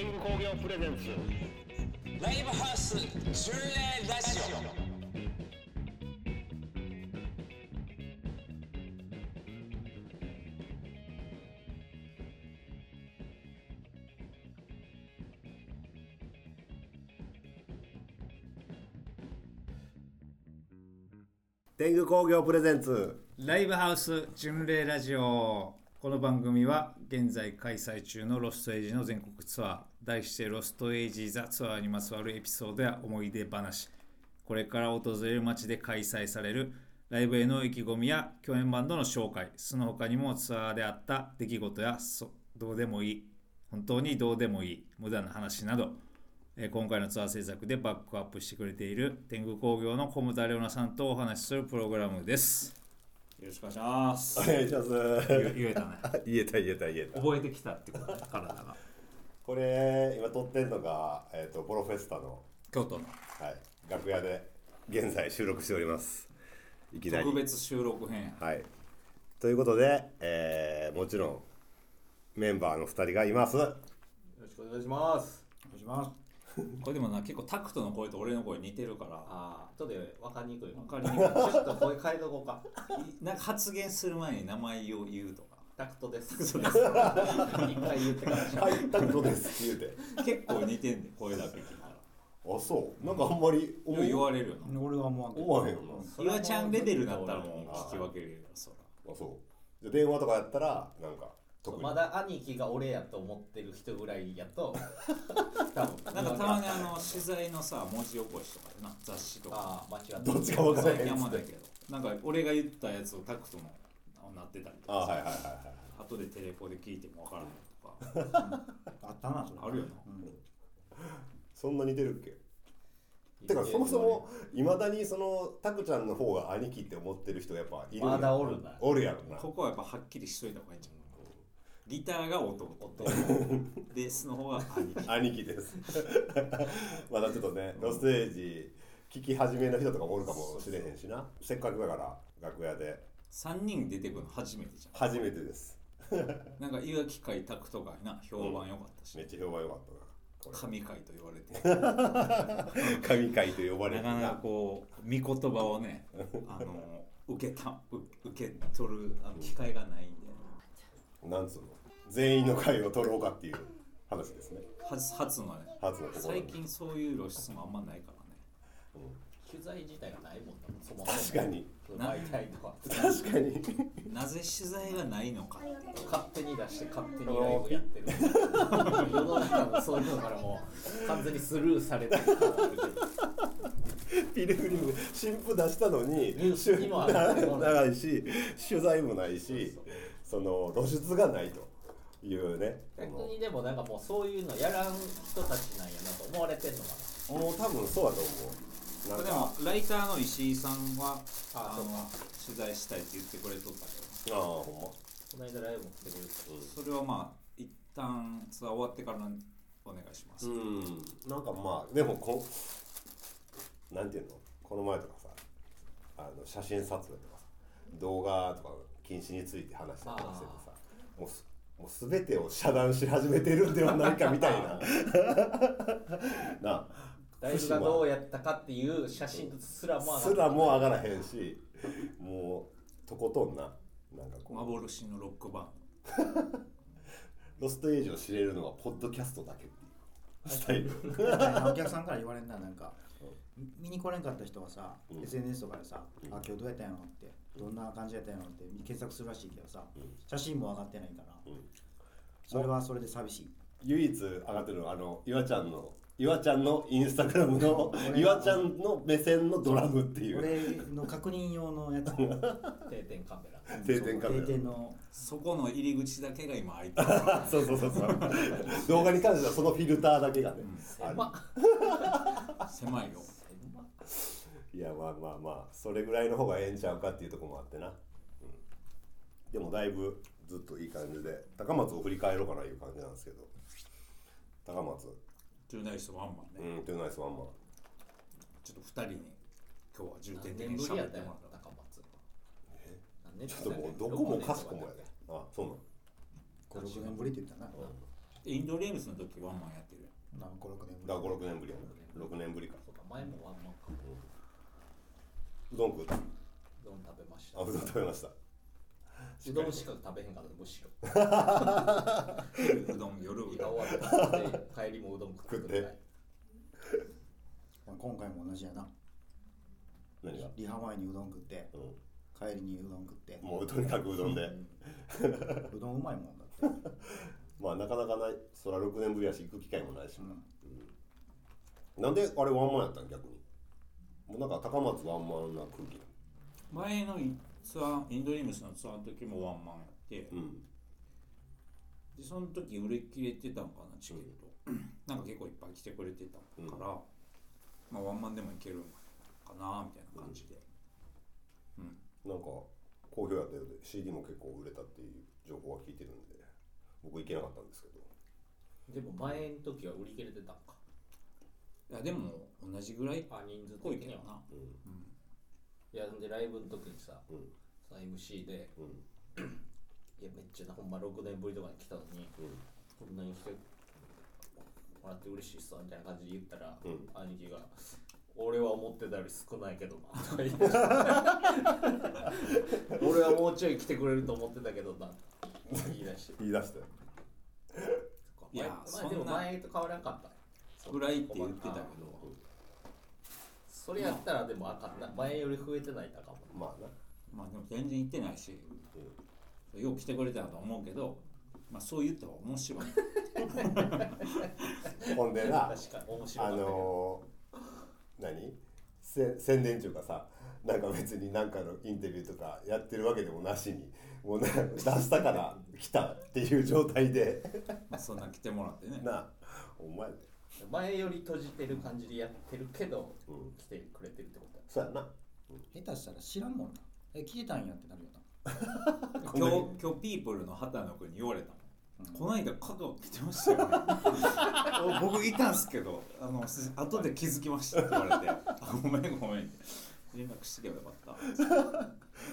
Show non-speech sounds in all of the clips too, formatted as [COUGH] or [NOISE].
天狗工業プレゼンツ。ライブハウス巡礼ラジオ。天狗工業プレゼンツ。ライブハウス巡礼ラジオ。この番組は現在開催中のロストエイジの全国ツアー題してロストエイジ・ザ・ツアーにまつわるエピソードや思い出話。これから訪れる街で開催されるライブへの意気込みや共演バンドの紹介その他にもツアーであった出来事やそどうでもいい本当にどうでもいい無駄な話などえー今回のツアー制作でバックアップしてくれている天狗工業の小牟田レオナさんとお話しするプログラムです。よろしくお願いします。お願いします。言言えたね。言えた言えた言えた。覚えてきたってことね体がこれ今撮ってんのが、えー、とプロフェスタの、京都の。はい、楽屋で現在収録しております。いきなり。特別収録編。はい。ということで、えーもちろんメンバーの2人がいます。よろしくお願いします。お願いします。[LAUGHS] これでもな結構タクトの声と俺の声似てるから。ああ、ちょっと分かりにくい。の。分かりにくい。ちょっと声変えとこうか。[LAUGHS] なんか発言する前に名前を言うと。かタクトです。[LAUGHS] 一回言ってから。はいタクトですって言うて。結構似てんねん声だけ聞いたら。あそう。なんかあんまり思言われるよな。俺は思わんけど。思わへんよな。岩ちゃんレベルだったらもう聞き分けれるよそら。あそう。じゃあ電話とかやったらなんかまだ兄貴が俺やと思ってる人ぐらいやと、[LAUGHS] 多分。なんかたまにあの取材のさ文字起こしとかでな雑誌とか。ああ、間違ってどっちか分からへん最近あんまないけど。なんか俺が言ったやつをタクトのなってたりとかあはいはいはいはい後でテレポで聞いても分からないとか。[LAUGHS] あったなそれ。あるよな。そんな似てるっけ？てかそもそもいまだにそのタクちゃんの方が兄貴って思ってる人やっぱいるまだおるな。おるやろな。ここはやっぱはっきりしといた方がいいんじゃないギターが弟弟ベースの方が兄貴。兄貴です。[LAUGHS] まだちょっとねロステージ聞き始めの人とかもおるかもしれへんしな。せっかくだから楽屋で3人出てくるの初めてじゃ初めてです。んなんか岩木会タクトがな評判良かったし、めっちゃ評判良かったな。こ神会と言われて。れ [LAUGHS] 神回と呼ばれるなかなかこう見言葉をねあの受けたう受け取るあの機会がないんで。なんつうの？全員の会を取ろうかっていう話ですね。初初のね。初の最近そういう露出もあんまないからね。取材自体がないもんな、そもそも。確かに媒体とか。確かに。なぜ取材がないのか。勝手に出して勝手にライブやってる。世の中のそういうのからもう完全にスルーされてる。ピルグリム新譜出したのに長いし取材もないしその露出がないというね。逆にでもなんかもうそういうのやらん人たちなんやなと思われてんのかもう多分そうだと思うでんか。もライターの石井さんはああの取材したいって言ってくれとったけああほんま。なこの間ライブも来てくれてどそれはまあ一旦ツアー終わってからお願いします、うん。なんかまあでもこなんていうの？この前とかさあの写真撮影とかさ動画とか禁止について話したりとかしててさもうすもう全てを遮断し始めてるんではないかみたいな。[LAUGHS] なあライブがどうやったかっていう写真すらも上がすらも上がらへんしもうとことんななんかこう。幻のロックバン。ロストエイジを知れるのはポッドキャストだけっていう。スタイル。お客さんから言われんななんか。見に来れんかった人はさ、SNS とかでさ「あ今日どうやったんやろ?」って「どんな感じやったんやろ?」って検索するらしいけどさ、写真も上がってないから、それはそれで寂しい。唯一上がってるのはあの岩ちゃんの岩ちゃんのインスタグラムの岩ちゃんの目線のドラムっていう。俺の確認用のやつ。定点カメラ。定点カメラ。定点の。そこの入り口だけが今開いてる。[LAUGHS] そうそうそうそう。動画に関してはそのフィルターだけがね、ある。狭い。よ。いやまあまあまあ。それぐらいの方がええんちゃうかっていうところもあってな、うん、でもだいぶずっといい感じで。高松を振り返ろうかないう感じなんですけど。高松トゥーナイスワンマンね、うんトゥーナイスワンマン。ちょっと二人に今日は重点的何に喋ってもらった高松何年ちょっともうどこもかしこもやで。あそうなの。56年ぶりって言ったな、インドレームスの時ワンマンやってる。やんなんか56年だから56年ぶりやな。6年ぶりか。そうか前もワンマンか。うどん食うたうどん食べました。あうどん食べましたうどんしか食べへんかったむしろ。[LAUGHS] うどん夜ういどん。や終わって。帰りもうどん食って今回も同じやな。何が？リハ前にうどん食ってう帰りにうどん食って。んもうとにかくうどんで。うどんうまいもんだって、[LAUGHS] まあなかなかない。そら6年ぶりやし行く機会もないし。う、ん、なんであれワンマンやったん逆に？もうなんか高松ワンマンな空気前のツアーインドリームスのツアーの時もワンマンやってうん。でその時売れ切れてたんかなチケット、なんか結構いっぱい来てくれてたから、まあワンマンでもいけるんかなみたいな感じで、なんか好評やったようで CD も結構売れたっていう情報は聞いてるんで僕行けなかったんですけど。でも前の時は売り切れてたんか。いやでも同じぐらいっあ人数ぽい的には。けどな、いやでライブの時にさ、うん。さ MC でうん。いやめっちゃなほんま6年ぶりとかに来たのに、こんなに来てもらって嬉しいっすわみたいな感じで言ったら、うん。兄貴が「俺は思ってたより少ないけどな」とか言って。[LAUGHS] 俺はもうちょい来てくれると思ってたけどな」言い出して。言い出して。[LAUGHS] いや前前でも前と変わらんかった。ぐらいって言ってたけどそれやったらでもあかんな。前より増えてないたかもまあな。まあでも全然行ってないし、よう来てくれたと思うけど、まあ、そう言ったら面白い。[LAUGHS] ほんでな確かに面白あかったけど、のー、何？せ宣伝中かさなんか別に何かのインタビューとかやってるわけでもなしにもうね出したから来たっていう状態で。まあそんな来てもらってね。[LAUGHS] なお前前より閉じてる感じでやってるけど、うん。来てくれてるってことだ。そうやな。下手したら知らんもんな。え聞いたんやってなるよな。[LAUGHS] 今日今日ピープルの畑野君に言われたの、この間香川来てましたよね。お [LAUGHS] 僕いたんすけどあのす後で気づきましたって言われて。あごめんごめん。って連絡してけばよかっ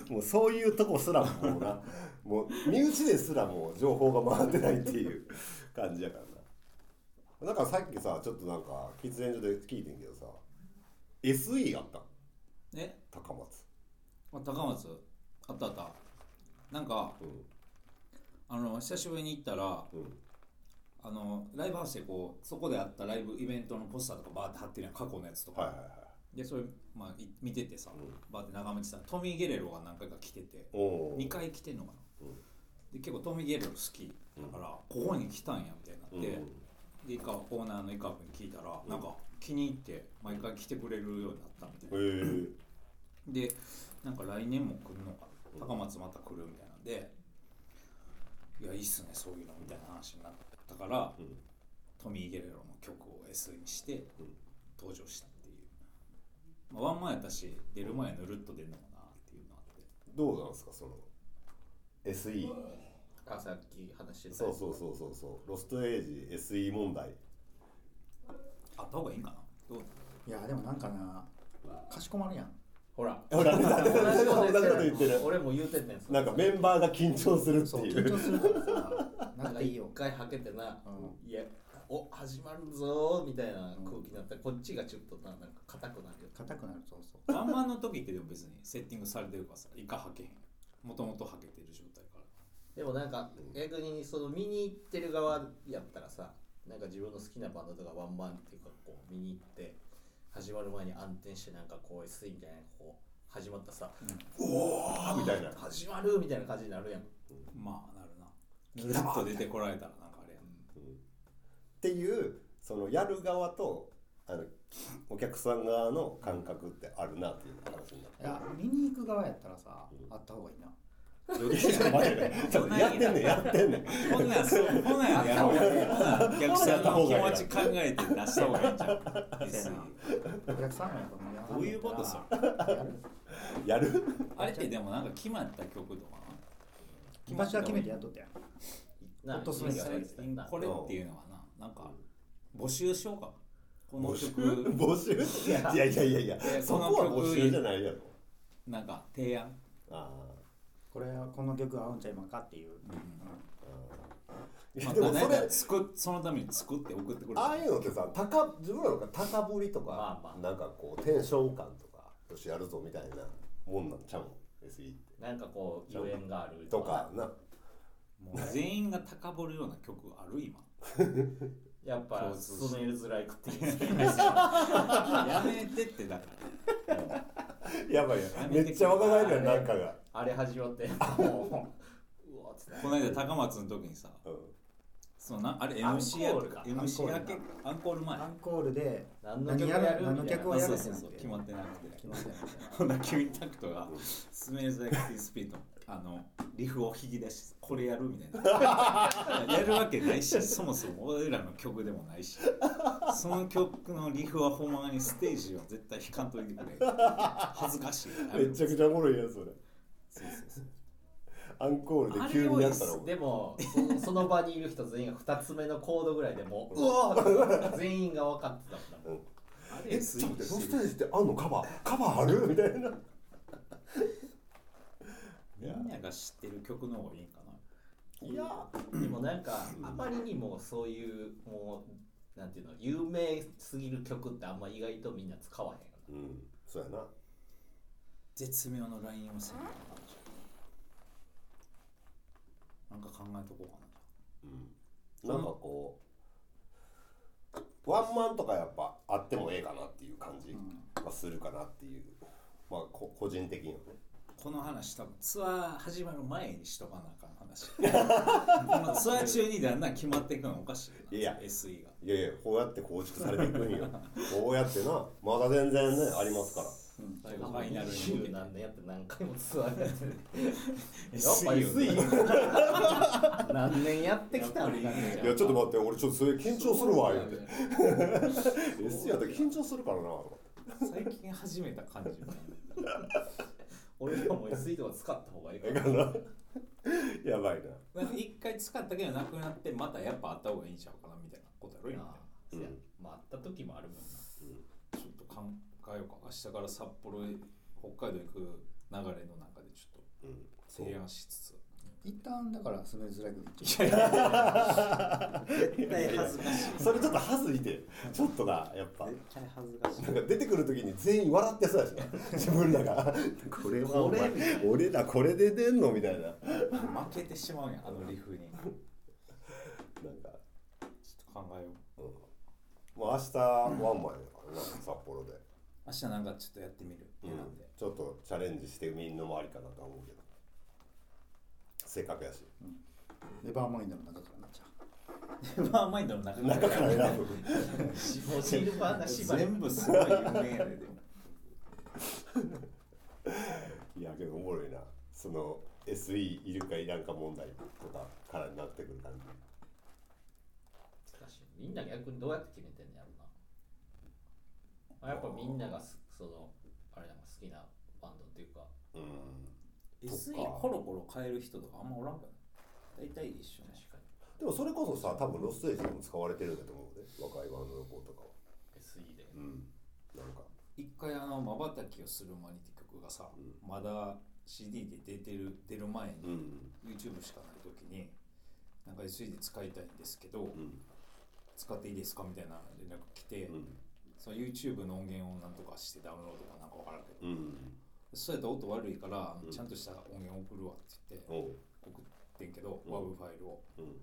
た。[LAUGHS] もうそういうとこすらもうな。もう身内ですらもう情報が回ってないっていう感じやからななんかさっきさちょっとなんか喫煙所で聞いてんけどさ SE あったん？え？高松。あ高松？あったあった。なんかうん。あの久しぶりに行ったらうん。あのライブハウスでこうそこであったライブイベントのポスターとかバーって貼ってるやん過去のやつとか、はいはいはい。でそれ、まあ、い見ててさ、うん。バーって眺めてたらトミー・ゲレロが何回か来てておお2回来てんのかな、うん。で結構トミー・ゲレロ好きだから、ここに来たんやみたいになって、でイカオーナーのイカ君に聞いたら、なんか気に入って毎回来てくれるようになったみたいな、へえ。でなんか来年も来るのかな？高松また来るみたいなんでいやいいっすねそういうのみたいな話になったから、うん。トミー・ゲレロの曲を SE にしてうん。登場したっていう、まあ、ワンマンやったし出る前ぬるっと出るのかなっていうのあって。どうなんですかその SE あさっき話してたそうそうそうそうそう。ロストエイジ SE 問題。あった方がいいんかな？どう？いやでもなんかなかしこまるやん。ほら。ほら。同じこと言ってる。俺も言うてんねんなんかメンバーが緊張するってそう緊いう張するからさ。ななんんかいいよか一回はけてな、ういやお始まるぞーみたいな空気になった。らこっちがちょっとななんか硬くなるよ硬くなるそうそう。ワンマンの時ってでも別にセッティングされてるからさイカはけへん。もともとはけてる状態でもなんか逆にその見に行ってる側やったらさなんか自分の好きなバンドとかワンマンっていうかこう見に行って始まる前に暗転してなんかこう SE みたいなこう始まったさ、あみたいな。始まるみたいな感じになるやん。まあなるな。ぬるっと出てこられたらなんかあれやん。っていうそのやる側とあのお客さん側の感覚ってあるなっていう話になっていや見に行く側やったらさあった方がいいな [LAUGHS] [LAUGHS] やってんねんや。ってんねん。こんなんそうこんなんやろうやお客さんの気持ち考えて出した方がいい。んじゃんお客さんはやっぱどういうことそれやる？あれってでもなんか決まった曲とか場所は決めてやっとったやんなホットスイーツ今やってたなこれっていうのはななんか募集しようか。この募集？曲募集？いやいやいやいや。そこは募集じゃないやろ。なんか提案。あこれはこの曲合うんちゃいまんかっていう、うん。あまあ、でもそれそのために作って送ってくるああいうのってさ高自分らのが高ぶりとか、まあまあ。なんかこうテンション感とかよしやるぞみたいなもんなんちゃうん SE って。なんかこうゆえんがあるとかな。もう全員が高ぶるような曲ある今 [LAUGHS] やっぱ共通して。スメルズライクっていう。やめてってだからやばいやめっちゃ若返るやんなんかが、あれ始まって。もううわっつってこの間高松の時にさうん。そのなあれ MC コールか。MC 明けアンコール前。アンコールで何の曲何ややるる何の曲をやるってあそうそう決まってなくて決まってない。みたいなほんなら急にタクトがスメーズ・ライク・ティー・スピードあのリフを引き出しこれやるみたいな。[LAUGHS] やるわけないしそもそも俺らの曲でもないしその曲のリフはほんまにステージは絶対弾かんといてくれ。恥ずかしい。めっちゃくちゃおもろいやんそれ。そうそうそう。アンコールで急にやったらでもそ [LAUGHS] その場にいる人全員が2つ目のコードぐらいでもううわ全員が分かってたもんあえちょっと待ってロステージってあんの？カバー。カバーある？みたいなみんなが知ってる曲の方がいいんかな。いやでもなんかあまりにもそういうもうなんていうの有名すぎる曲ってあんま意外とみんな使わへんようん。そうやな。絶妙のラインをせんとなんか考えとこうかな。うん。なんかこうワンマンとかやっぱあってもええかなっていう感じはするかなっていう。まあこ個人的にはねこの話多分ツアー始まる前にしとかなあかん話。[LAUGHS] このツアー中にだんだん決まっていくのおかしいな。いや。SE が。いやいやこうやって構築されていくんよ。[LAUGHS] こうやってな。まだ全然ねありますから。ファイナルに何年やって何回もツアーやって [LAUGHS] やっぱ SE 何年やってきたんだいやちょっと待って俺ちょっとそれ緊張するわ言うて。S やったら緊張するからな。と最近始めた感じ俺らも SE とか使った方がいい。かかななやばいな。なんか一回使ったけどなくなってまたやっぱあった方がいいんちゃうかなみたいなことやろ今。うや。まああった時もあるもんな。ちょっと考えようか明日から札幌へ北海道行く流れの中でちょっと提案しつつ一旦だからスメルズライクいやいや絶対恥ずかしい。それちょっと恥ずいて。ちょっとなやっぱ。絶対恥ずかしい。なんか出てくる時に全員笑ってそうやしな [LAUGHS] 自分らが。これはお前。俺らこれで出んのみたいな。負けてしまうんやあのリフに。ちょっなんか、と考えよう。うん、もう明日ワンマンやからな札幌で、明日なんかちょっとやってみる。うん。ちょっとチャレンジしてみんのもありかなとは思うけどせっかくやしネバーマインドの中からなっちゃまあマインドの中中から。選ぶシルバーな全部すごい有名やで。で [LAUGHS] もいやけどおもろいな。その SE いるかいらんか問題とかからなってくる感じ。難しいみんな逆にどうやって決めてんのやろな。あやっぱみんながすそのあれなんか好きなバンドっていうか。うん SE コロコロ変える人とかあんまおらんかな。大体一緒ね確かにでもそれこそさ多分ロステージでも使われてるんだと思うで若いバンドの子とかは。SE でうんなんか。一回あの「まばたきをする間に」って曲がさ、まだ CD で出てる出る前に、うん。YouTube しかない時になんか SE で使いたいんですけど、うん。使っていいですかみたいな連絡来て、うん。その YouTube の音源をなんとかしてダウンロードかなんかわからんけど、うんそうやったら音悪いから、うん。ちゃんとした音源送るわって言って送ってんけど、うん。WAV ファイルを。うん。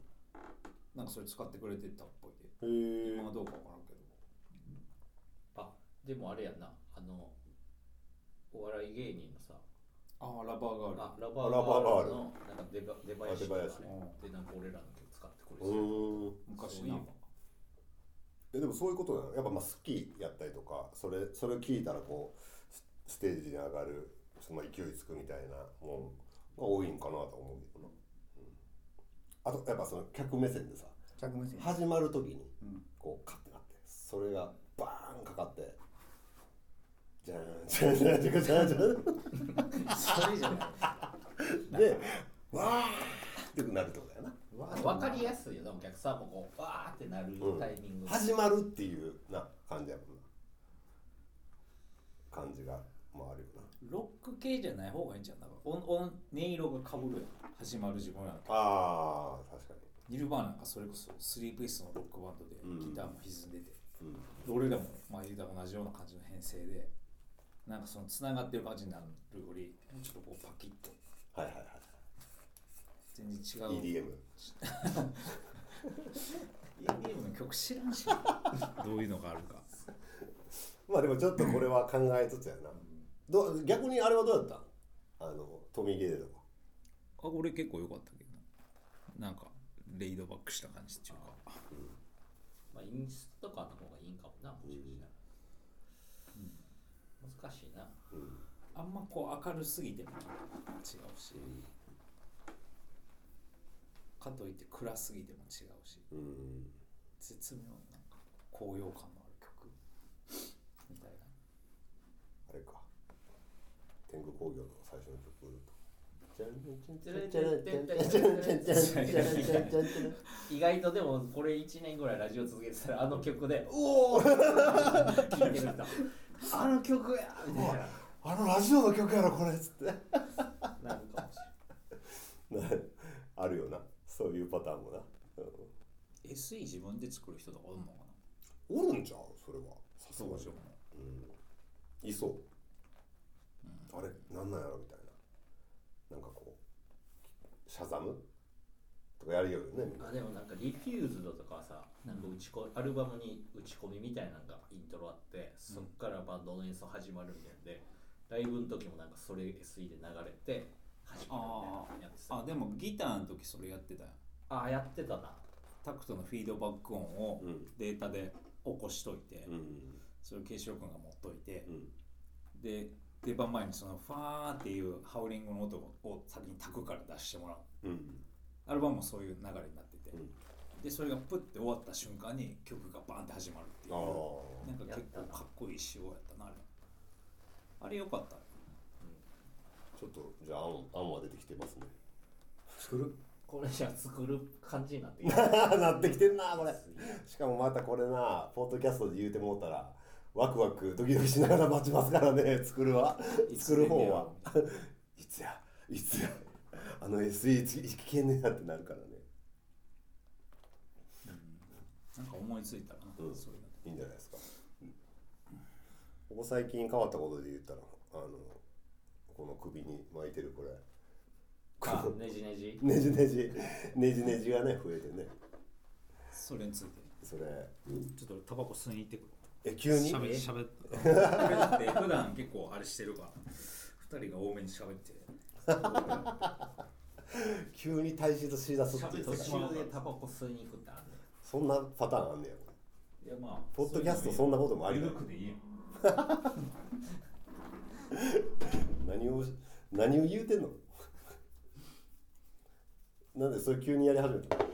なんかそれ使ってくれてたっぽいで。へえ今はどうかわからんけど。あでもあれやな。あのお笑い芸人のさ。ああラバーガール。あラバーラバーガールガールのなんか出ば出囃子あ出囃子でなん。か俺らの曲使ってくれうてるーん。昔な。えでもそういうことなの？やっぱまあ好きやったりとかそれそれを聞いたらこうスステージに上がるその勢いつくみたいなもんが多いんかなと思うけどな、うん、あとやっぱその客目線でさ始まる時にうん。こうカッてなってそれがバーンかかってじゃーんじゃーんじゃーんじゃーんじゃーんじゃーんそれじゃない。でわーってなるってことだよな分かりやすいよなお客さんもこうわーってなるタイミング、始まるっていうな感じやもんな。感じがまああるよな。ロック系じゃない方がいいんじゃん。なんか音音音色がかぶるやん。始まる自分らの曲あー確かに。ニルバーナなんかそれこそスリーピースのロックバンドでうん。ギターも歪んでて、うん。で俺らもまあ言うたら同じような感じの編成でなんかそのつながってる感じになるよりちょっとこうパキッと。はいはいはい全然違う。EDM [LAUGHS] EDM の曲知らんし。どういうのがあるか。まあでもちょっとこれは考えつつやなどう逆にあれはどうやった？んあのトミー・ゲデとかあ俺結構良かったけどな。なんかレイドバックした感じっていうか。まあインスタとかの方がいいんかもなもしかしたら、難しいな。あんまこう明るすぎても違うし、かといって暗すぎても違うし。うん。絶妙ななんか高揚感のある曲みたいな。あれか天狗工業の最初の曲意外とでもこれ1年ぐらいラジオ続けてたらあの曲で「[LAUGHS] おお!」聴いてる人あの曲やみたいなあのラジオの曲やろこれっつって。なるかもしなあるよな。そういうパターンもな、うん。SE 自分で作る人とかおるのかな？おるんちゃう？それは。さすがに。そうでしょうね。いそう、あれなんなんやろ？みたいな。なんかこうシャザム？とかやるよねあでもなんか「リフューズド」とかはさなんか打ちこアルバムに打ち込みみたいなのがイントロあってそっからバンドの演奏始まるみたいなんでライブの時もなんかそれ SE で流れて始まるみたいなやつあでもギターの時それやってたよあやってたな。タクトのフィードバック音をうん。データで起こしといて、うん。それをケイシロウ君が持っといてう、ん。で出番前にそのファーっていうハウリングの音を先にタクから出してもらう。うん。アルバムもそういう流れになってて、うん。でそれがプッて終わった瞬間に曲がバーンって始まるっていう。あなんか結構かっこいい仕様やったなあれ。あれよかった。あちょっとじゃあ案案は出てきてますね。作る？これじゃあ作る感じになってきた。[LAUGHS] なってきてんなこれ。しかもまたこれなポッドキャストで言うてもうたらワクワクドキドキしながら待ちますからね [LAUGHS] 作るは。作る方は。い [LAUGHS] つやいつや。あの SE 聞けんねやってなるからね。なんか思いついたらな、うん。そういうの。いいんじゃないですか。ここ最近変わったことで言ったらあのこの首に巻いてるこれ。あねじねじ。[LAUGHS] ねじねじ。ねじねじがね増えてね。それについて。それ。ちょっと俺タバコ吸いに行ってくるえ急に？しゃべしゃべっって普段結構あれしてるから。二人が多めにしゃべって。[LAUGHS] 急に体重としだすっていう。途中でタバコ吸いに行くってあんねんそんなパターンあんねや。いやまあポッドキャストそんなこともありくでいいよ。[LAUGHS] 何を何を言うてんの？なんでそれ急にやり始めたの？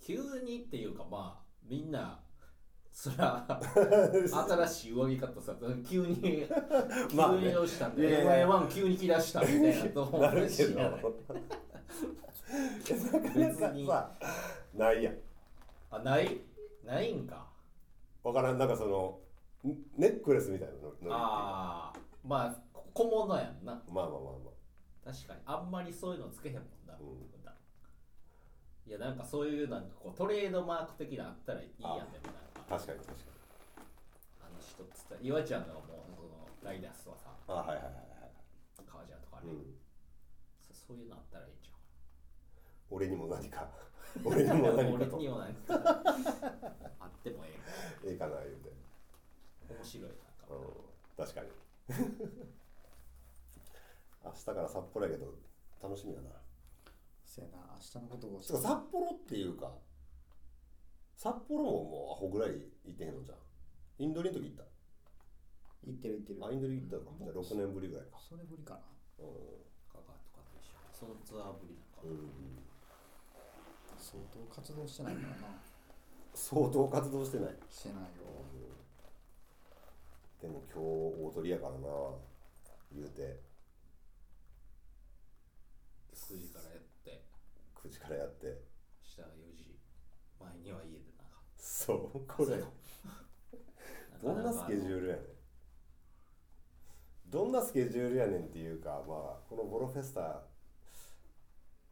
急にっていうかまあみんなそら [LAUGHS] 新しい上着買ったさ急に急にどうしたんでや M1 急に着出したみたいなと思うなるけどしやないやん。あない？ないんか。わからんなんかそのんネックレスみたいなのああまあ小物やんな。まあまあまあま確かに。あんまりそういうのつけへんもんな、うん。いやなんかそういうなんかこうトレードマーク的なあったらいいやんでもな確かに確かに。あの人っつったら岩ちゃんのもうそのライダースはさあはいはいはいはい。革ジャンとかね、うん。そそういうのあったらいいんちゃ俺にも何か。[LAUGHS] 俺にもう何かと。俺にもなんかあってもええ。えかな言うて。え面白いなうん。確かに。[LAUGHS] 明日から札幌やけど楽しみやな。せやな明日のことを。札幌っていうか札幌ももうアホぐらい行ってへんのじゃん。インドリの時行った？言ってる言ってる。あインドリ行ったのかじゃあ6年ぶりぐらいか。それぶりかな。う香川とかと一緒。そのツアーぶりなんか、ん、うん、相当活動してないからな。相当活動してない。してないよ。でも今日大鳥やからな言うて。9時からやって。9時からやって。下が4時。前には家そうこれ。[LAUGHS] どんなスケジュールやねん。どんなスケジュールやねんっていうかまあこのボロフェスタ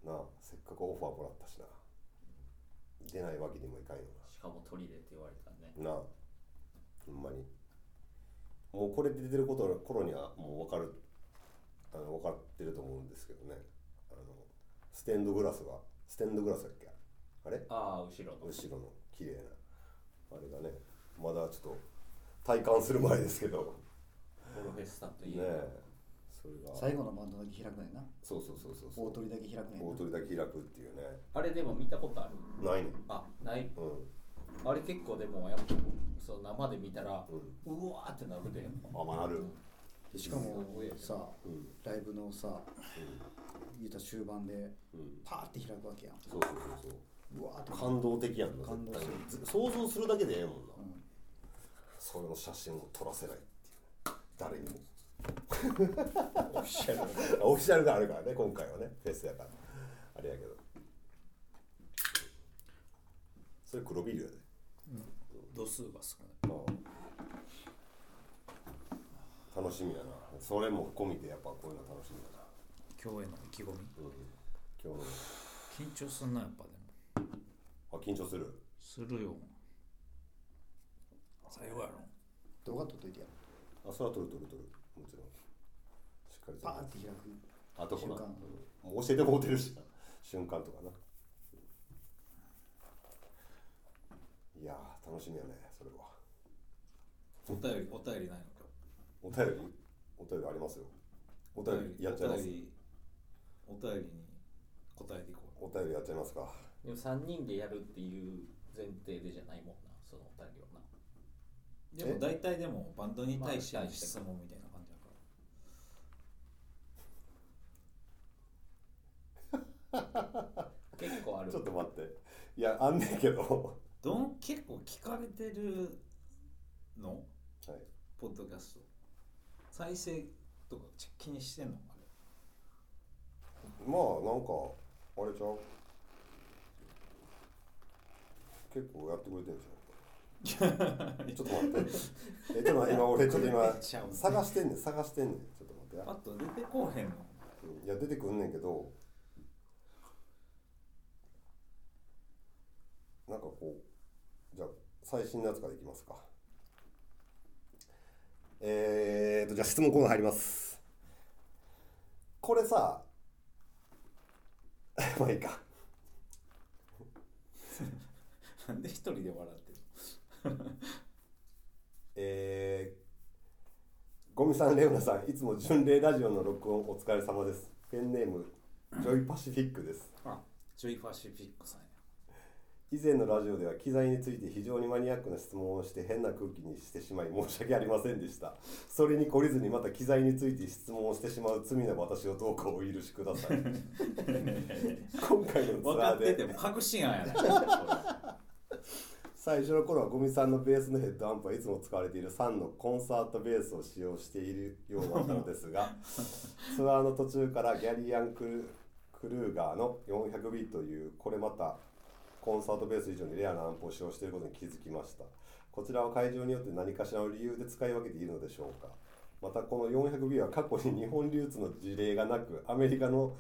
なあせっかくオファーもらったしな。出ないわけにもいかんよしかも取り入れって言われたらねななあほんまに。もうこれ出てることの頃にはもう分かるあの分かってると思うんですけどね。あのステンドグラスがステンドグラスだっけ？あれ？ああ後ろの。後ろの綺麗なあれがね。まだちょっと体感する前ですけど。フォロフェスタといねう、え。それが。最後のバンドだけ開くねんな。そうそうそうそうそう。大鳥だけ開くねんな。大鳥だけ開くっていうね。あれでも見たことある？ないね。んあない？うん。あれ結構でもやっぱそう生で見たら、ううわーってなるで。あまあなる。でしかもうん。さうん。ライブのさ言うたら終盤でうん。パーって開くわけやん。そうそうそうそううわーって感動的やんな感動想像するだけでええもんな、ん。それの写真を撮らせないっていう。誰にも。[LAUGHS] オフィシャル。オフィシャルがあるからね今回はねフェスやから。あれやけど。それ黒ビールやで。度数が少ない。ああ楽しみやな。それも込みでやっぱこういうの楽しみやな、今日への意気込み？うん、今日の。緊張すんなやっぱでもあ緊張する？するよ。最後やろ。動画撮っといてや。あそれは撮る撮る撮る。もちろん。しっかりパーって開く。あとほら教えてもうてるし。な瞬間とかな。いやー楽しみやねそれは。お便りお便りないのかお便り？お便りありますよ。お便りやっちゃいます？お便りお便りに答えていこお便りやっちゃいますかでも3人でやるっていう前提でじゃないもんなそのお便りはな。うでも大体でもバンドに対してのまあ質問みたいな感じだから。[LAUGHS] 結構ある。ちょっと待って。いやあんねんけど。はどん結構聞かれてるの？い。ポッドキャスト。再生とか気にしてんの？あれ。まあなんかあれちゃう？結構やってくれてるじゃんちょっと待って。えちょっと待って。[LAUGHS] 今俺ちょっと今探してんねん探してんねん。ちょっと待って。やパッと出てこうへんの？いや出てくんねんけどなんかこうじゃあ最新のやつからいきますか。えーとじゃあ質問コーナー入ります。これさ [LAUGHS] まあいいかなんで一人で笑ってる [LAUGHS] えー、ゴミさん、レオナさん、いつも巡礼ラジオの録音お疲れ様です。ペンネーム、ジョイパシフィックです。あジョイファシフィックさんや以前のラジオでは機材について非常にマニアックな質問をして変な空気にしてしまい申し訳ありませんでした。それに懲りずにまた機材について質問をしてしまう罪な私をどうかお許しください。[LAUGHS] 今回のツアーで分かってても確信案やな [LAUGHS] 最初の頃はゴミさんのベースのヘッドアンプはいつも使われている3のコンサートベースを使用しているようだったのですが [LAUGHS] ツアーの途中からギャリー・アンクルクルーガーの 400B というこれまたコンサートベース以上にレアなアンプを使用していることに気づきました。こちらは会場によって何かしらの理由で使い分けているのでしょうか。またこの 400B は過去に日本流通の事例がなくアメリカの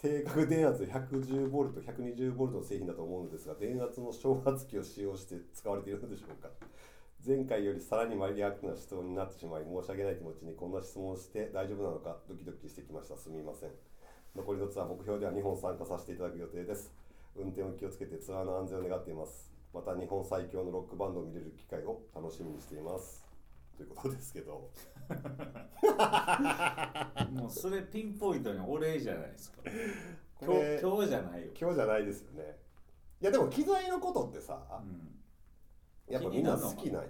低角電圧 110V、120V の製品だと思うのですが、電圧の昇圧器を使用して使われているのでしょうか。前回よりさらにマニアックな質問になってしまい、申し訳ない気持ちにこんな質問をして大丈夫なのかドキドキしてきました。すみません。残りのツアー目標では2本参加させていただく予定です。運転を気をつけてツアーの安全を願っています。また日本最強のロックバンドを見れる機会を楽しみにしています。ということですけど、[LAUGHS] もうそれピンポイントにお礼じゃないですか。こ今日れ今日じゃないよ、今日じゃないですよね。いやでも機材のことってさ、うん、やっぱみんな好きなんよ。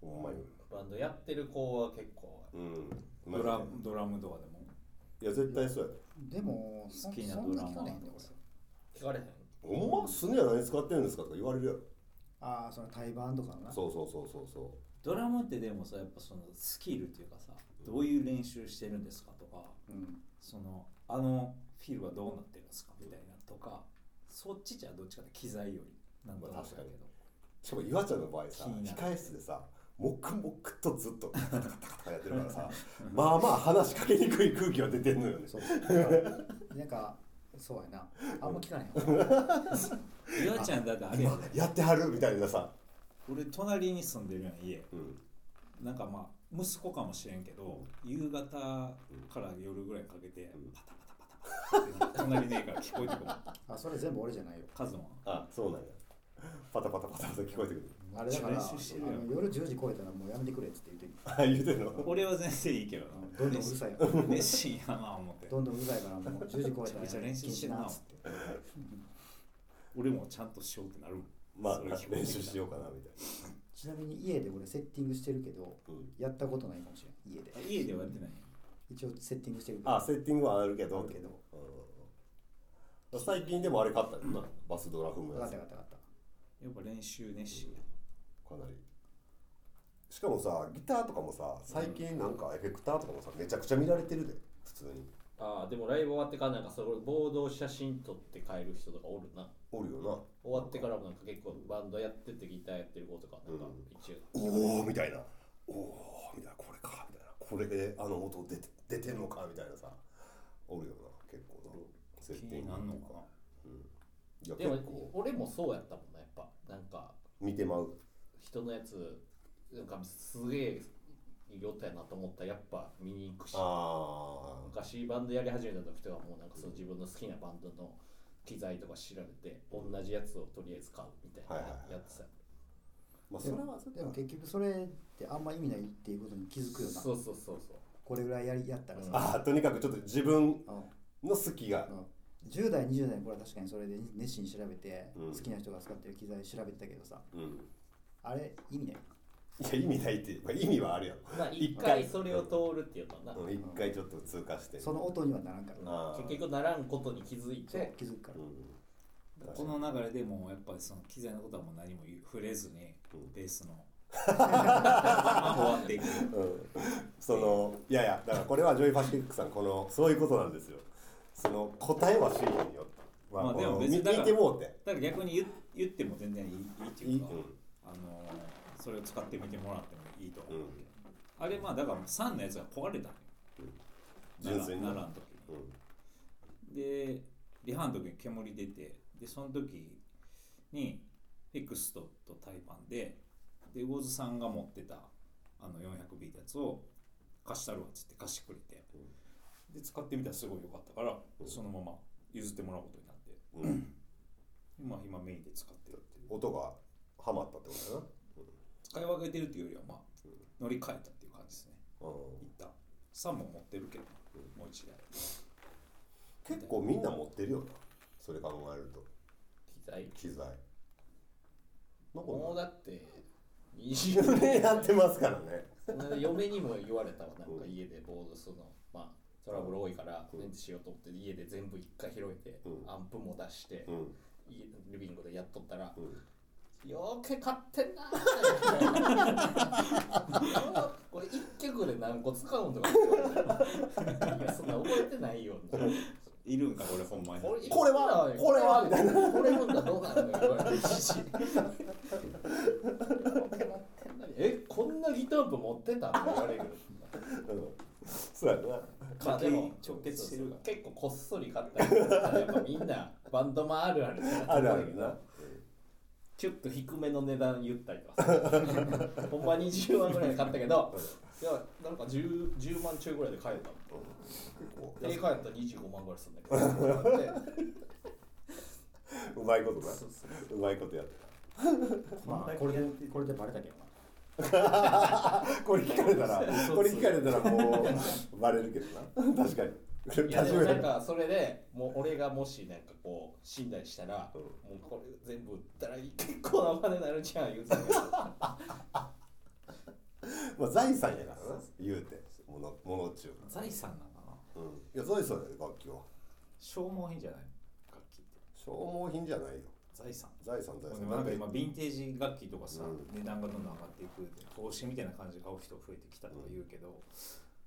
ほんまに。バンドやってる子は結構。うん。ドラドラムとかでも。いや絶対そうやで。でもそ好きなそんなドラマ聞かれへんで俺聞かれへん。ほんま？スネア何使ってるんですかとか言われるやろ。ああその対バンとかのな。そうそうそうそうそドラムってでもさやっぱそのスキルっていうかさどういう練習してるんですかとかうんそのあのフィルはどうなってるんですかみたいなとかそっちじゃどっちかって機材よりなんとなくだけど、う。しかも岩ちゃんの場合さ、控室でさ、黙々とずっとカタカタカタやってるからさ、まあまあ話しかけにくい空気は出てんのよね。そうなんかそうやなあんま聞かないよ岩ちゃんだってあれやでやってはるみたいなさ、俺隣に住んでるやん家。うん、なんかまあ息子かもしれんけど夕方から夜ぐらいかけてパタパタパタパタって隣の家から聞こえてくる。[LAUGHS] あそれ全部俺じゃないよ。カズマ。あそうなんや。パタパタパタと聞こえてくる。あれだからあ練習してるよの夜10時超えたらもうやめてくれっつって言ってる。あ言うてんの？[LAUGHS] 俺は全然いいけどうんどんどんうるさいよ [LAUGHS] 熱心やな思って。どんどんうるさいからもう10時超えたらめちゃめちゃ練習してんなっつって。俺もちゃんとしようってなるまあ練習しようかなみたいちなみに家で俺セッティングしてるけどな、うん、やったことないかもしれん。家で。あ家ではやってない。一応セッティングしてるけど。あセッティングはあるけど。あるけど。うん、最近でもあれ買ったよなバスドラ踏む分かやつ。かった分かった。やっぱ練習熱心や。なり。しかもさギターとかもさ最近なんかエフェクターとかもさめちゃくちゃ見られてるで普通に。ああでもライブ終わってからなんかそれボードを写真撮って帰る人とかおるなおるよな。終わってからもなんか結構バンドやっててギターやってる子とかなんか一応、おおみたいな。おおみたいな。これか。みたいな。これであの音出て出てんのかみたいなさ。おるよな。結構な。セッ気ティングになんのか。ないやでも結構。俺もそうやったもんなやっぱ。なんか見てまう。人のやつなんかすげえいい音やなと思ったらやっぱ見に行くし。ああ昔バンドやり始めた時とかもうなんかその自分の好きなバンドの機材とか調べて同じやつをとりあえず買うみたいなやってたまあそれはそれはでも結局それってあんま意味ないっていうことに気づくよな。そうそうそうそう。これぐらいやりやったらさ、ああとにかくちょっと自分うん。の好きが。うん。10代20代の頃は確かにそれで熱心に調べて、うん。好きな人が使ってる機材調べてたけどさ。うん。あれ意味ないいや意味ないって、まあ、意味はあるやろまあ一回それを通るっていうのはな、うん一回ちょっと通過して。その音にはならんから。結局ならんことに気づいて。気づくから、うん。この流れでもうやっぱりその機材のことはもう何も触れずにうん。ベースの。[LAUGHS] まあ終わっていく。うん。そのいやいやだからこれはジョイ・ファシフィックさんこのそういうことなんですよ。その答えはシーンによって。ままあでも別にだからてもうて。だから逆に言言っても全然いいいいっていいいうかあのそれを使ってみてもらってもいいと思う、うん。あれまあだから3のやつが壊れたのよ。純粋に奈良の時うん。にでリハの時に煙出てでその時にフィクストと対バンでで魚津さんが持ってたあの 400B ってやつを貸したるわっつって貸してくれて、で使ってみたらすごい良かったから、そのまま譲ってもらうことになって、うん。でまあ今メインで使ってるっていう。音がハマったってことだな使い分けてるっていうよりはまあ乗り換えたっていう感じですね。うん。一旦3本持ってるけど、もう一台。結構みんな持ってるよな。それ考えると。機材。機材。もうだって20 10年やってますからね。嫁にも言われたわなんか家でボードするの。まあトラブル多いからメンテしようと思って家で全部一回拾えて、うん。アンプも出して、うん。家リビングでやっとったら、うんよーけ買ってんなー [LAUGHS] これ一曲で何個使うんとかいやそんな覚えてないよ。いるんかこれほんまに。これこれは。これはみたいなこれもんだどうなのよ言われえこんなギターアンプ持ってたって言われる。うんそうやな。まあでも直結してる。が結構こっそり買ったりやっぱみんなバンドもあるあるあるあるなちょっと低めの値段言ったりとかさ [LAUGHS] ほんま20万ぐらいで買ったけどいやなんか 10, 10万中ぐらいで買えた。結構で買えたら25万ぐらいするんだけど。で [LAUGHS] うまいことなそうそうう。まいことやってまあこれでこれでバレたけどな。た [LAUGHS] これ聞かれたらこれ聞かれたらもうバレるけどな。確かにいやでもなんかそれでもう俺がもしなんかこう死んだりしたら、うん。もうこれ全部売ったら結構なお金になるじゃん言うて。たけどまあ財産やからな言うてものもの中財産なのかな。うん。いや財産やで楽器は。消耗品じゃない楽器って。消耗品じゃないよ。財産。財産財で産。もなんか今ヴィンテージ楽器とかさ、うん。値段がどんどん上がっていく投資みたいな感じで買う人増えてきたとか言うけど、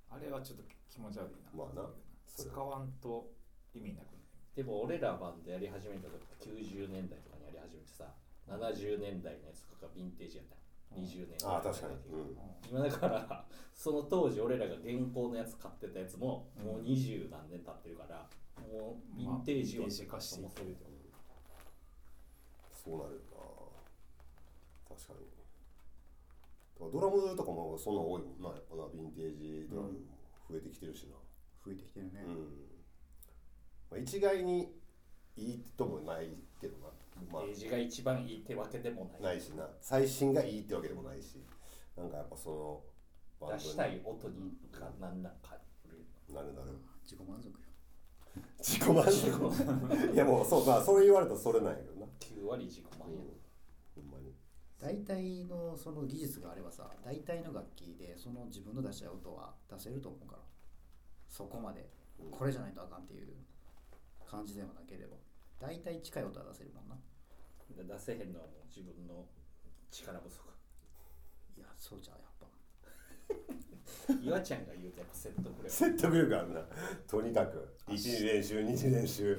あれはちょっと気持ち悪いな、まあな使わんと意味なくない？でも俺らバンドやり始めた時90年代とかにやり始めてさ70年代のやつとかヴィンテージやった。よ20年代ああ確かに、うん、今だからその当時俺らが現行のやつ買ってたやつももう二十何年経ってるからもうヴィンテージはまあヴィンテージ化していもそれでそうなるよな。確かに。ドラムとかもそんな多いもんなやっぱな。ヴィンテージドラムも増えてきてるしな増えてきてるね、うん、まあ、一概にいいともないけどな。まあ。ページが一番いいってわけでもない。ないしな。最新がいいってわけでもないし。なんかやっぱそのバンドに出したい音にが何なんかなるなる。自己満足よ。自己満足。いやもうそうかそれ言われたらそれなんやけどな。9割自己満や。ほんまに。大体のその技術があればさ大体の楽器でその自分の出したい音は出せると思うからそこまでこれじゃないとあかんっていう感じでもなければ大体近い音は出せるもんな。出せへんのはもう自分の力不足。いやそうじゃうやっぱ [LAUGHS] 岩ちゃんが言うとやっぱ説得力。説得力あるな。とにかく。1日練習2日練習。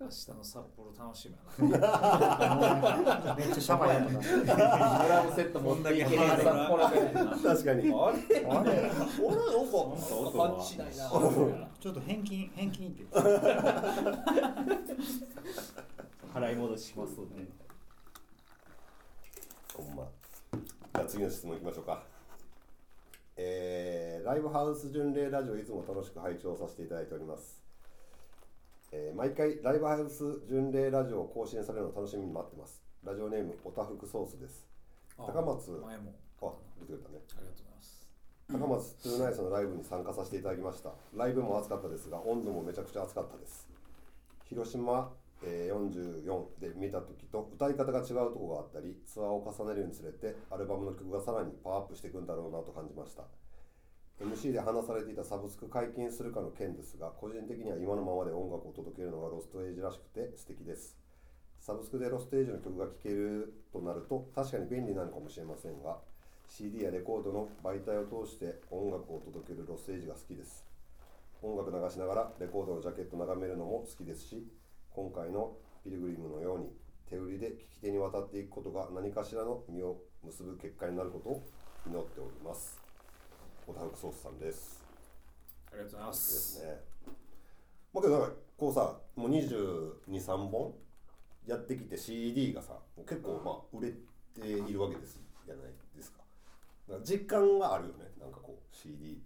明日の札幌楽しみやな。[LAUGHS] めっちゃシャバやとかドラムセット持っていけ札幌で確かに。あれ？あれ？俺なんかパンチない。なちょっと返金返金って。払い戻しますねほんまじゃあ次の質問いきましょうかえーライブハウス巡礼ラジオいつも楽しく拝聴させていただいております、えー毎回ライブハウス巡礼ラジオを更新されるのを楽しみに待ってます。ラジオネームおたふくソースです。高松。前も。あ出てくれたね。ありがとうございます。高松トゥーナイスのライブに参加させていただきました。ライブも熱かったですが温度もめちゃくちゃ熱かったです。広島、え44で見た時と歌い方が違うとこがあったりツアーを重ねるにつれてアルバムの曲がさらにパワーアップしていくんだろうなと感じました。MC で話されていたサブスク解禁するかの件ですが個人的には今のままで音楽を届けるのがロストエイジらしくて素敵です。サブスクでロストエイジの曲が聴けるとなると確かに便利なのかもしれませんが CD やレコードの媒体を通して音楽を届けるロステージが好きです。音楽流しながらレコードのジャケット眺めるのも好きですし今回のピルグリムのように手売りで聞き手に渡っていくことが何かしらの実を結ぶ結果になることを祈っております。小田福ソースさんです。ありがとうございまですすねまあけどなんかこうさもう223本やってきて CD がさもう結構まあ売れているわけですじゃないですか。実感はあるよね。なんかこう CD、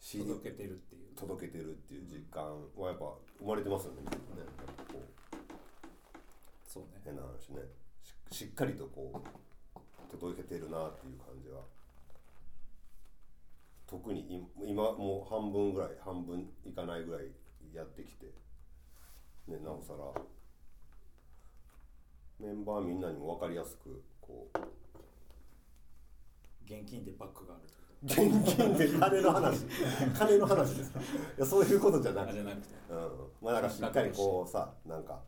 CD 届けてるっていう届けてるっていう実感はやっぱ生まれてますよね。ねこう。そうね。変な話ね。ししっかりとこう届けてるなっていう感じは。特にい今もう半分ぐらい半分いかないぐらいやってきて。ねなおさら。メンバーみんなにも分かりやすくこう。現金でバッグがあると現金で金の話 [LAUGHS] 金の話ですか？いやそういうことじゃなくて。うん、まあなんかしっかりこうさなんか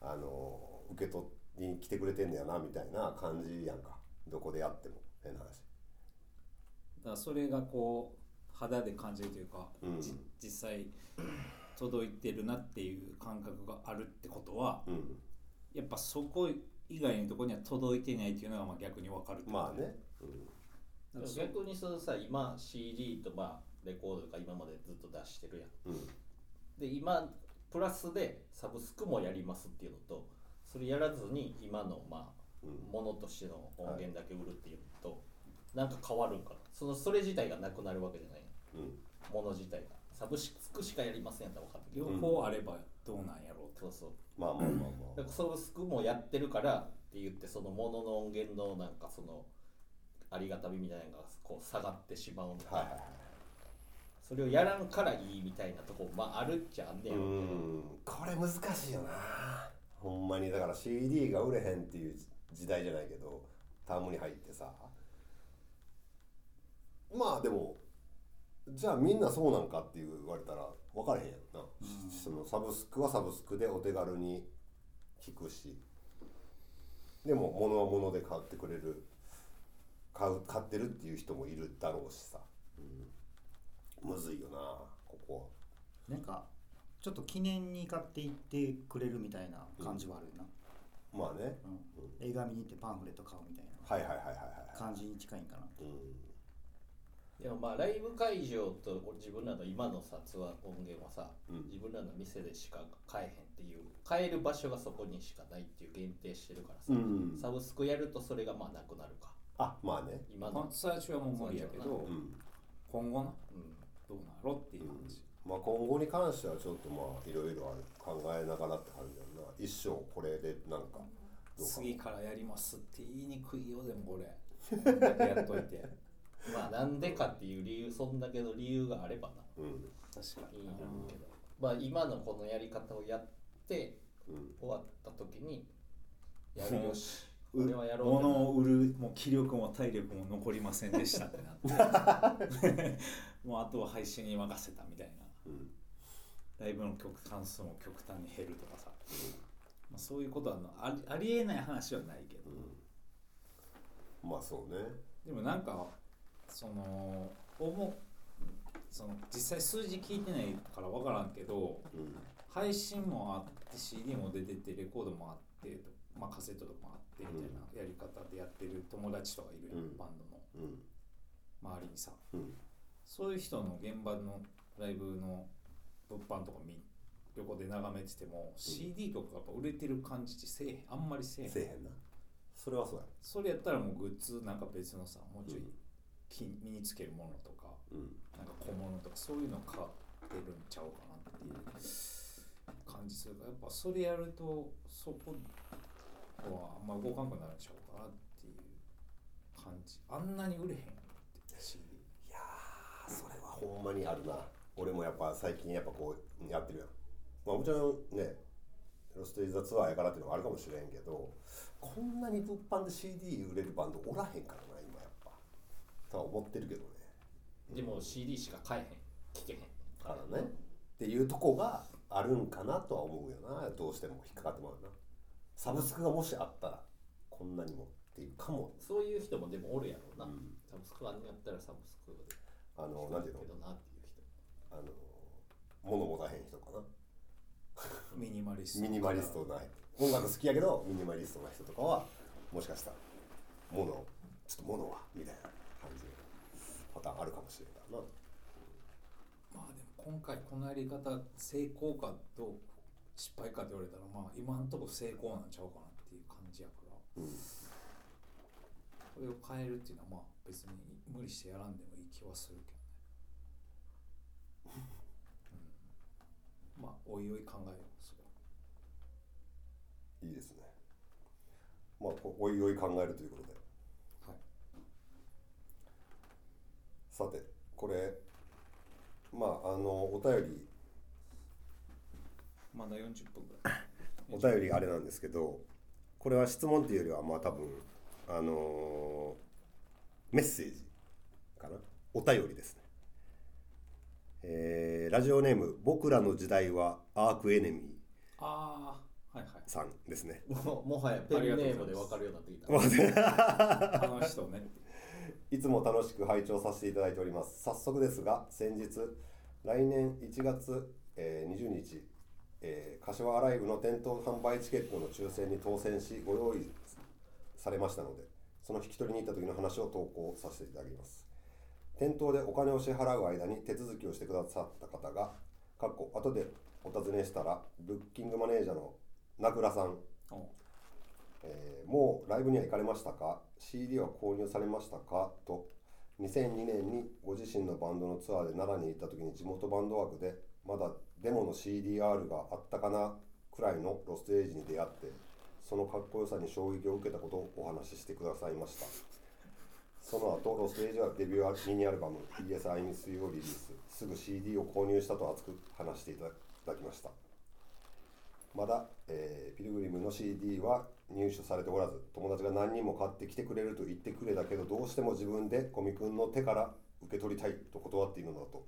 あの受け取りに来てくれてんねやなみたいな感じやんか。どこでやっても変な話。だからそれがこう肌で感じるというか、うん。じ実際届いてるなっていう感覚があるってことはうん。やっぱそこ以外のところには届いてないっていうのがまあ逆に分かるまあね、うん、逆にそのさ今 CD とまあレコードとか今までずっと出してるやん。うん。で今プラスでサブスクもやりますっていうのとそれやらずに今のまあうん。ものとしての音源だけ売るっていうのと、なんか変わるんかな。そのそれ自体がなくなるわけじゃない。うん。もの自体が。サブスクしかやりませんやったら分かるけど、両方あればどうなんやろうと、そうそう。まあまあまあまだからサブスクもやってるからって言ってそのものの音源のなんかそのありがたみみたいなのがこう下がってしまうのか、あはいはいはい。それをやらんからいいみたいなとこまああるっちゃあんねん。これ難しいよな。ほんまにだから CD が売れへんっていう時代じゃないけどタームに入ってさ。まあでもじゃあみんなそうなんかって言われたら分からへんやんな、そのサブスクはサブスクでお手軽に聞くし。でも物は物で買ってくれる買う買ってるっていう人もいるだろうしさ、うん、むずいよなここは。なんかちょっと記念に買っていってくれるみたいな感じはあるよな、まあね、うん。映画見に行ってパンフレット買うみたいなはいはいはいはいはい感じに近いんかなうん。でもまあライブ会場と自分らの今のさツアー音源はさ、うん。自分らの店でしか買えへんっていう買える場所がそこにしかないっていう限定してるからさ、うん。サブスクやるとそれがまあなくなるかあまあね。今の、最初はもう無理やけどうん。今後なうん、どうなろっていう話。まあ今後に関してはちょっとまあいろいろ考えながらって感じだな。一生これでなんか次からやりますって言いにくいよでもこれ。[LAUGHS] やっといて。まあなんでかっていう理由そんだけの理由があればな。うん。確かいいんだろうけど、まあ今のこのやり方をやってうん。終わった時にやるよし物を売るもう気力も体力も残りませんでしたってなって。[LAUGHS] もうあとは配信に任せたみたいな。うん。ライブの曲関数も極端に減るとかさ、まあ、そういうことはありありえない話はないけど、まあそうね。でもなんかその思うその実際数字聞いてないから分からんけどうん。配信もあって CD も出ててレコードもあって、まあ、カセットとかもあってみたいなやり方でやってる友達とかいるやん、うん。バンドの。うん。周りにさ。うん。そういう人の現場のライブの物販とか見横で眺めてても、CD とかやっぱ売れてる感じってせえへん。あんまりせえへん。せえへんな。それはそうやそれやったらもうグッズなんか別のさもうちょい身につけるものとかうん。なんか小物とかそういうの買ってるんちゃうかなっていう感じするからやっぱそれやるとそこはあんま動かんくなるんちゃうかなっていう感じ。あんなに売れへんって CD いやーそれはほんまにあるな。俺もやっぱ最近やっぱこうやってるやんまあもちろんねロストイズ・ザ・ツアーやからっていうのがあるかもしれんけどこんなに物販で CD 売れるバンドおらへんからな今やっぱ。とは思ってるけどね。でも CD しか買えへん。聞けへん。からね。っていうとこがあるんかなとは思うよな。どうしても引っかかってもらうなサブスクがもしあったらこんなにもっていうかも。そういう人もでもおるやろうな、うん。サブスクあやったらサブスクで。あのなんていうの？けどなっていう人。あの物持たへん人かな。[LAUGHS] ミニマリストミニマリストな音楽好きやけどミニマリストな人とかはもしかしたら物をちょっと物はみたいな感じのパターンあるかもしれんからな。まあでも今回このやり方成功かどう失敗かって言われたらまあ今んとこ成功なんちゃうかなっていう感じやから。うんこれを変えるっていうのはまあ別に無理してやらんでもいい気はするけどね、うん、まあおいおい考えようそれは。いいですね。まあこおいおい考えるということで。はい。さてこれまああのお便りまだ40分ぐらい。[LAUGHS] お便りあれなんですけどこれは質問っていうよりはまあ多分あのーメッセージかな？お便りですね。えーラジオネーム「僕らの時代はアークエネミーああはいはい」さんですね。ももはやペンネームで分かるようになってきた。あの人ね。[LAUGHS] いつも楽しく拝聴させていただいております。早速ですが先日来年1月、えー20日、えー柏アライブの店頭販売チケットの抽選に当選しご用意されましたのでその引き取りに行った時の話を投稿させていただきます。店頭でお金を支払う間に手続きをしてくださった方がかっこ後でお尋ねしたらブッキングマネージャーの名倉さん。おえーもうライブには行かれましたか？CD は購入されましたか？と2002年にご自身のバンドのツアーで奈良に行った時に地元バンド枠でまだデモの CDR があったかなくらいのロストエイジに出会ってそのかっこよさに衝撃を受けたことをお話ししてくださいました。その後ロストエイジはデビューミニアルバム「Yes I Miss You」をリリース。すぐ CD を購入したと熱く話していただきました。まだ、えーピルグリムの CD は入手されておらず友達が何人も買ってきてくれると言ってくれたけどどうしても自分でコミ君の手から受け取りたいと断っているのだと。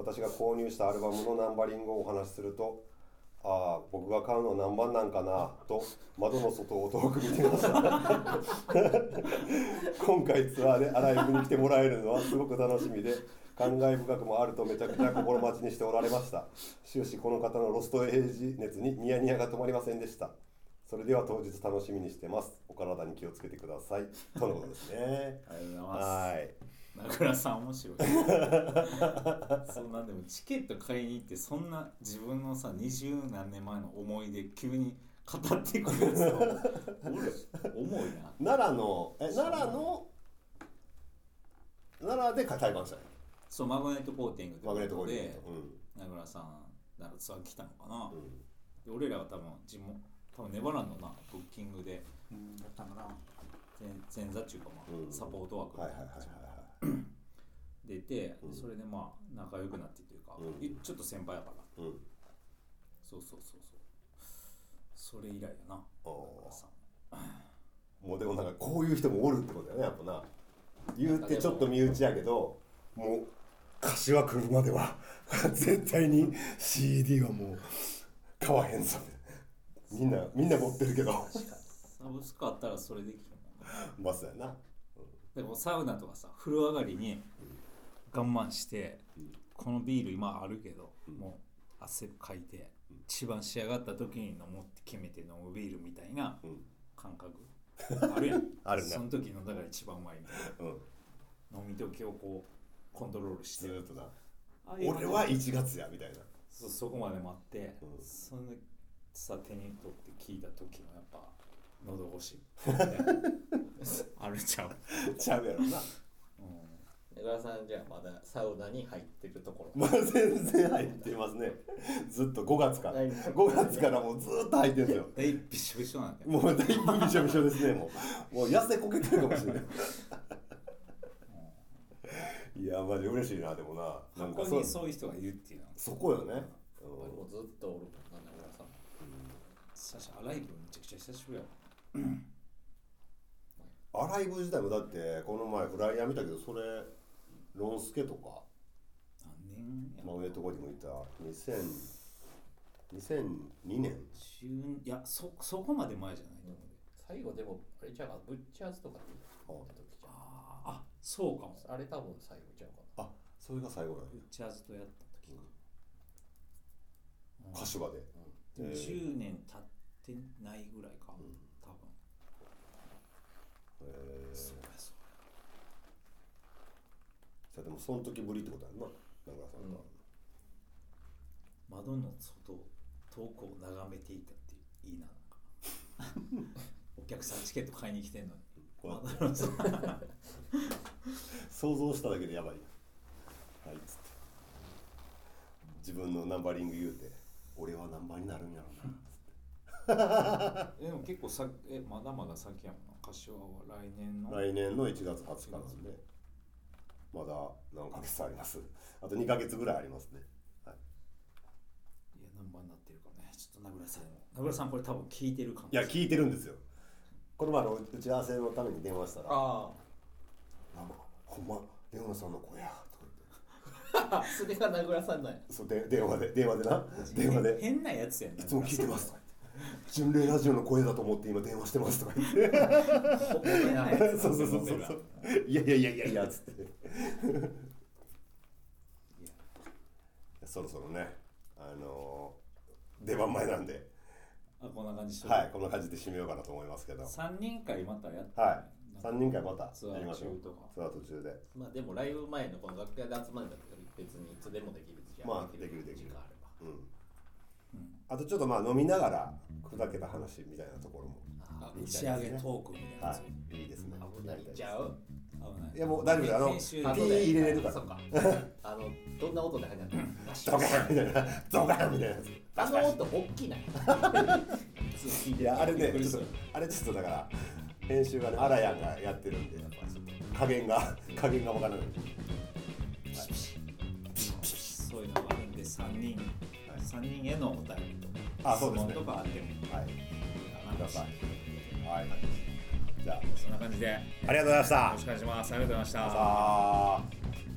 私が購入したアルバムのナンバリングをお話しするとああ僕が買うの何番なんかなと窓の外を遠く見てました [LAUGHS] 今回ツアーでアライブに来てもらえるのはすごく楽しみで感慨深くもあるとめちゃくちゃ心待ちにしておられました。終始この方のロストエイジ熱にニヤニヤが止まりませんでした。それでは当日楽しみにしてます。お体に気をつけてください。とのことですね。ありがとうございます。はい名倉さん面白い。[LAUGHS] そんなでもチケット買いに行ってそんな自分のさ二十何年前の思い出急に語ってくるやつをおる。重いな。奈良のえ奈良の奈良で体感したよそうマグネットコーティングってマグネットコーティンでグ名倉さんなんかツアー来たのかな、うん。俺らは多分地元多分ネバランドなブッキングでうんだったかな。前前座っていうかまあ、うん。サポート枠みはいたなはいいはいはい感はいじで出て、うん。それでまあ仲良くなってというか、うん。いちょっと先輩やから。うん。そうそうそうそう。それ以来やな。も。うでもなんかこういう人もおるってことだよねやっぱな。言うてちょっと身内やけどもう柏来るまでは [LAUGHS] 絶対に CD はもう買わへんぞ。みんなみんな持ってるけど。サブスクあったらそれできるもんな。まあそうやな。でもサウナとかさ風呂上がりに我慢して、このビール今あるけど、もう汗かいて、一番仕上がった時に飲もうって決めて飲むビールみたいなうん。感覚。あるやん。[LAUGHS] あるね。その時のだから一番うまいみたいうん。な飲み時をこうコントロールして。ずーっと俺は1月やみたいな。そそこまで待って、うん。そのさ手に取って聞いた時のやっぱ喉越し。[LAUGHS] あるちゃう、ちゃうやろな。うん江川さんじゃあまだサウナに入ってるところまあ全然入ってますね。ずっと5月から。はい。5月からもうずーっと入ってるんですよ。大びしょびしょなんだよ。もうだいぶびしょびしょですねもう。もう痩せこけてるかもしれない。いやマジ嬉しいなでもな。なんかここにそういう人がいるっていうの。はそこよね、もうずっとおるもんな名倉さん。さしアライブめちゃくちゃ久しぶりやうん、アライブ自体もだってこの前フライヤー見たけどそれロンスケとか。何年やマグネットコーティング行った2000 2002年。10いやそそこまで前じゃないと思うで。最後でもあれじゃうかブッチャーズとかって言った時じゃん。あーあそうかも。あれ多分最後ちゃうかなあそれが最後なんや。ブッチャーズとやった時か、うん。柏で、でもえー。10年経ってないぐらいか、ん。多分。えー。そうやそうじゃあでもその時ぶりってことやんな。名倉さんが、や窓の外遠くを眺めていたっていいな。お客さんチケット買いに来てんのに。こうやって。窓の外想像しただけでやばいやん。はいっつって。自分のナンバリング言うて俺はナンバーになるんやろうな。でも結構さえまだまだ先やもんな。柏は来年の。来年の1月20日なんでまだ何ヶ月あります。あと2ヶ月ぐらいありますね、はい、いや何番になってるかね。ちょっと名倉さんも。名倉さんこれ多分聞いてるかもい。や聞いてるんですよ。この前の打ち合わせのために電話したら「あなんかほんまレオナさんの声や」とか言って。あ [LAUGHS] それが名倉さんなんや。そうで電話で電話でな。電話で。変なやつや「ないつも聞いてます」とか言って「純霊ラジオの声だと思って今電話してます」とか言って。そうそうそうそういやいやいやいやいやつって。そろそろねあのー出番前なんで。あこんな感じはいこんな感じで締めようかなと思いますけど。三人会またやって。はい。3人会また。ツアーやりましょう。中とか。ツアー途中で。まあでもライブ前のこの楽屋で集まるんだけど別にいつでもできるじゃんまあできるできる。時間あれば。うんあとちょっとまあ飲みながら砕けた話みたいなところもあ打ち上げトークみたいな。やはつ、いいいですね。危ないんちゃう危ないいやもう大丈夫です。あの編集ピー入れれるから。そっかあのどんな音で入るのドカンみたいな。ドカンみたいな。やつあの音大きな。いいやあれねちょっとあれちょっとだから編集がねアラヤンがやってるんでやっぱちょっと加減が加減がわからない。そういうのがあるんで3人、三人へのお便りとか質問とかあってもいいはいかなください。はい。じゃあ。そんな感じで。よありがとうございました。ろしくお願いしますありがとうございました